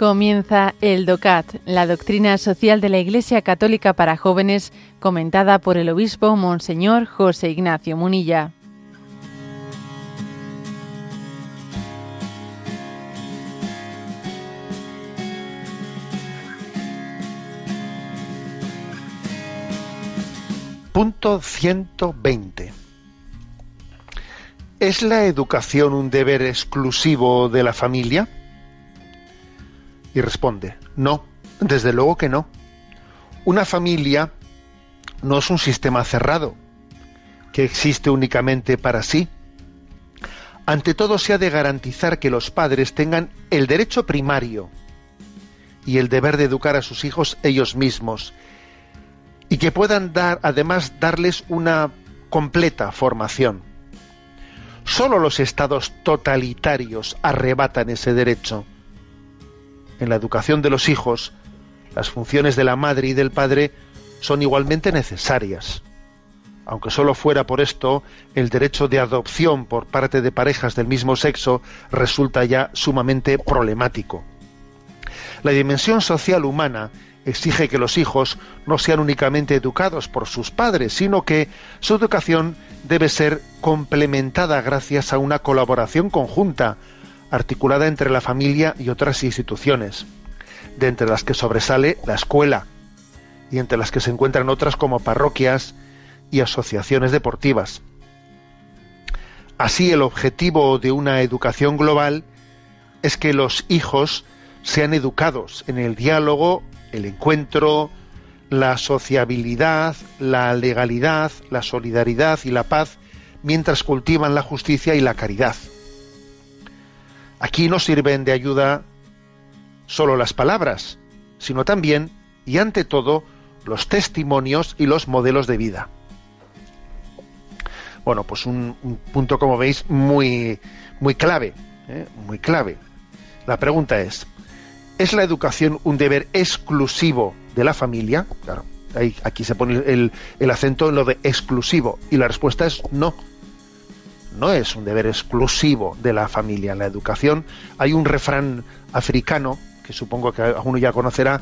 Comienza el DOCAT, la doctrina social de la Iglesia Católica para jóvenes, comentada por el obispo Monseñor José Ignacio Munilla. Punto 120. ¿Es la educación un deber exclusivo de la familia? Y responde, no, desde luego que no. Una familia no es un sistema cerrado, que existe únicamente para sí. Ante todo se ha de garantizar que los padres tengan el derecho primario y el deber de educar a sus hijos ellos mismos y que puedan dar además darles una completa formación. Solo los estados totalitarios arrebatan ese derecho en la educación de los hijos, las funciones de la madre y del padre son igualmente necesarias. Aunque solo fuera por esto, el derecho de adopción por parte de parejas del mismo sexo resulta ya sumamente problemático. La dimensión social humana exige que los hijos no sean únicamente educados por sus padres, sino que su educación debe ser complementada gracias a una colaboración conjunta articulada entre la familia y otras instituciones, de entre las que sobresale la escuela y entre las que se encuentran otras como parroquias y asociaciones deportivas. Así el objetivo de una educación global es que los hijos sean educados en el diálogo, el encuentro, la sociabilidad, la legalidad, la solidaridad y la paz, mientras cultivan la justicia y la caridad. Aquí no sirven de ayuda solo las palabras, sino también, y ante todo, los testimonios y los modelos de vida. Bueno, pues un, punto, como veis, muy, muy clave, ¿eh? muy clave. La pregunta es, ¿es la educación un deber exclusivo de la familia? Claro, aquí se pone el, el acento en lo de exclusivo, y la respuesta es no no es un deber exclusivo de la familia. La educación hay un refrán africano, que supongo que alguno ya conocerá,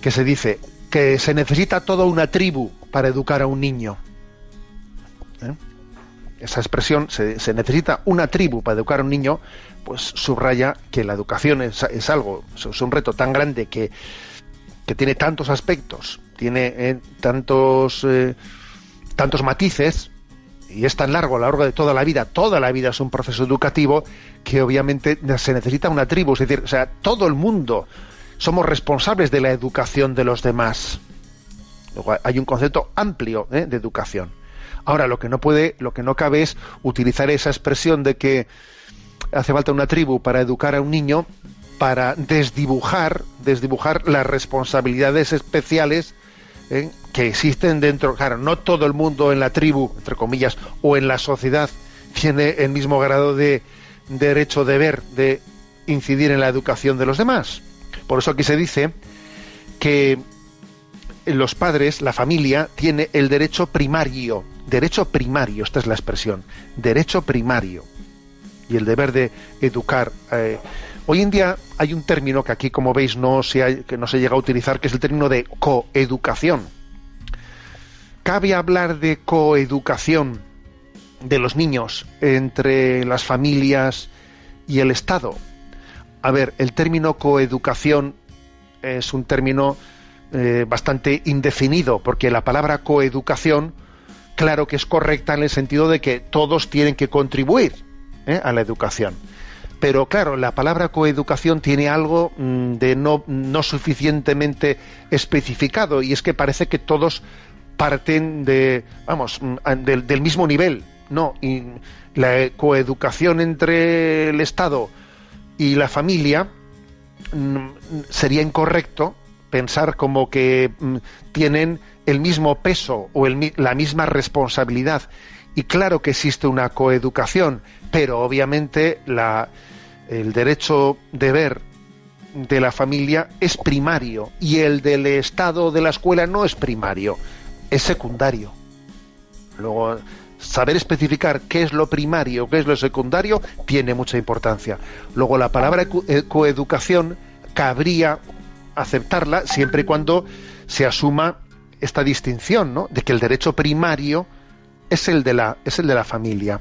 que se dice que se necesita toda una tribu para educar a un niño. ¿Eh? Esa expresión, se, necesita una tribu para educar a un niño, pues subraya que la educación es, algo, es un reto tan grande que, que tiene tantos aspectos, tiene eh, tantos, eh, tantos matices, y es tan largo a lo largo de toda la vida, toda la vida es un proceso educativo que obviamente se necesita una tribu, es decir, o sea, todo el mundo somos responsables de la educación de los demás. Luego hay un concepto amplio ¿eh? de educación. Ahora lo que no puede, lo que no cabe es utilizar esa expresión de que hace falta una tribu para educar a un niño para desdibujar, desdibujar las responsabilidades especiales ¿eh? que existen dentro, claro, no todo el mundo en la tribu, entre comillas, o en la sociedad tiene el mismo grado de derecho deber de incidir en la educación de los demás. Por eso aquí se dice que los padres, la familia, tiene el derecho primario, derecho primario, esta es la expresión, derecho primario, y el deber de educar. Eh, hoy en día hay un término que aquí, como veis, no se, que no se llega a utilizar, que es el término de coeducación ¿Cabe hablar de coeducación de los niños entre las familias y el Estado? A ver, el término coeducación es un término eh, bastante indefinido, porque la palabra coeducación, claro que es correcta en el sentido de que todos tienen que contribuir ¿eh? a la educación. Pero claro, la palabra coeducación tiene algo mm, de no, no suficientemente especificado y es que parece que todos parten de, vamos, mm, del, mismo nivel. No, la coeducación entre el Estado y la familia mm, sería incorrecto pensar como que tienen el mismo peso o la misma responsabilidad. Y claro que existe una coeducación, pero obviamente la, el derecho de ver de la familia es primario y el del Estado de la escuela no es primario es secundario. Luego saber especificar qué es lo primario, qué es lo secundario, tiene mucha importancia. Luego la palabra eh, coeducación cabría aceptarla siempre y cuando se asuma esta distinción, ¿no? De que el derecho primario es el de la, es el de la familia.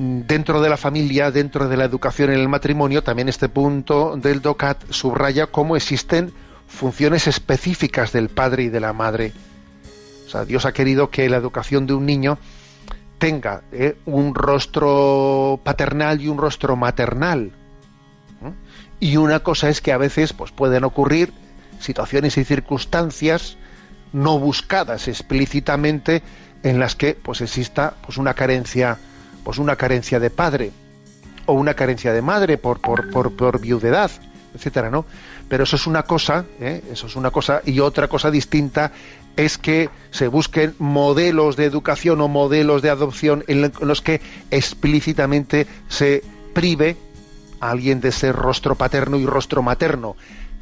Dentro de la familia, dentro de la educación en el matrimonio, también este punto del DOCAT subraya cómo existen funciones específicas del padre y de la madre. O sea, Dios ha querido que la educación de un niño tenga eh, un rostro paternal y un rostro maternal. Y una cosa es que a veces pues, pueden ocurrir situaciones y circunstancias no buscadas explícitamente en las que pues exista pues una carencia pues una carencia de padre o una carencia de madre por por, por, por viudedad etcétera no pero eso es una cosa ¿eh? eso es una cosa y otra cosa distinta es que se busquen modelos de educación o modelos de adopción en los que explícitamente se prive a alguien de ser rostro paterno y rostro materno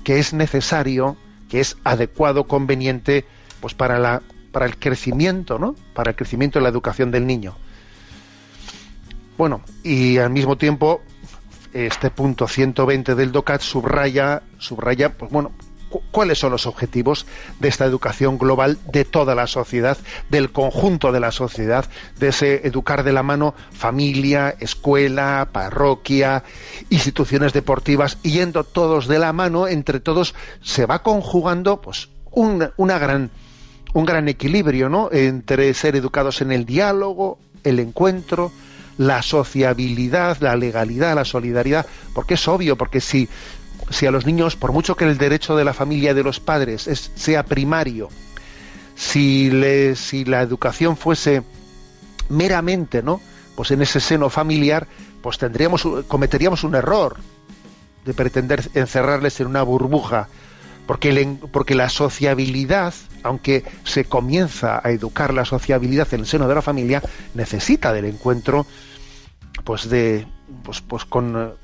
que es necesario que es adecuado conveniente pues para la para el crecimiento, ¿no? Para el crecimiento de la educación del niño. Bueno, y al mismo tiempo este punto 120 del DOCAT subraya subraya pues bueno, cuáles son los objetivos de esta educación global de toda la sociedad, del conjunto de la sociedad, de ese educar de la mano familia, escuela, parroquia, instituciones deportivas, yendo todos de la mano, entre todos se va conjugando pues una gran un gran equilibrio, ¿no? Entre ser educados en el diálogo, el encuentro, la sociabilidad, la legalidad, la solidaridad, porque es obvio, porque si, si a los niños, por mucho que el derecho de la familia de los padres es, sea primario, si, si la educación fuese meramente, ¿no? Pues en ese seno familiar, pues tendríamos, cometeríamos un error de pretender encerrarles en una burbuja porque, porque la sociabilidad, aunque se comienza a educar la sociabilidad en el seno de la familia, necesita del encuentro, pues de, pues, pues con,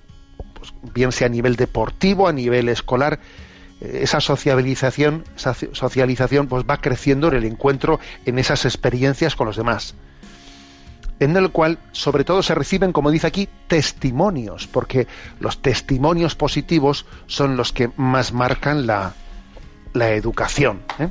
pues bien sea a nivel deportivo, a nivel escolar, eh, esa sociabilización, socialización, pues va creciendo en el encuentro, en esas experiencias con los demás en el cual sobre todo se reciben, como dice aquí, testimonios, porque los testimonios positivos son los que más marcan la, la educación. ¿eh?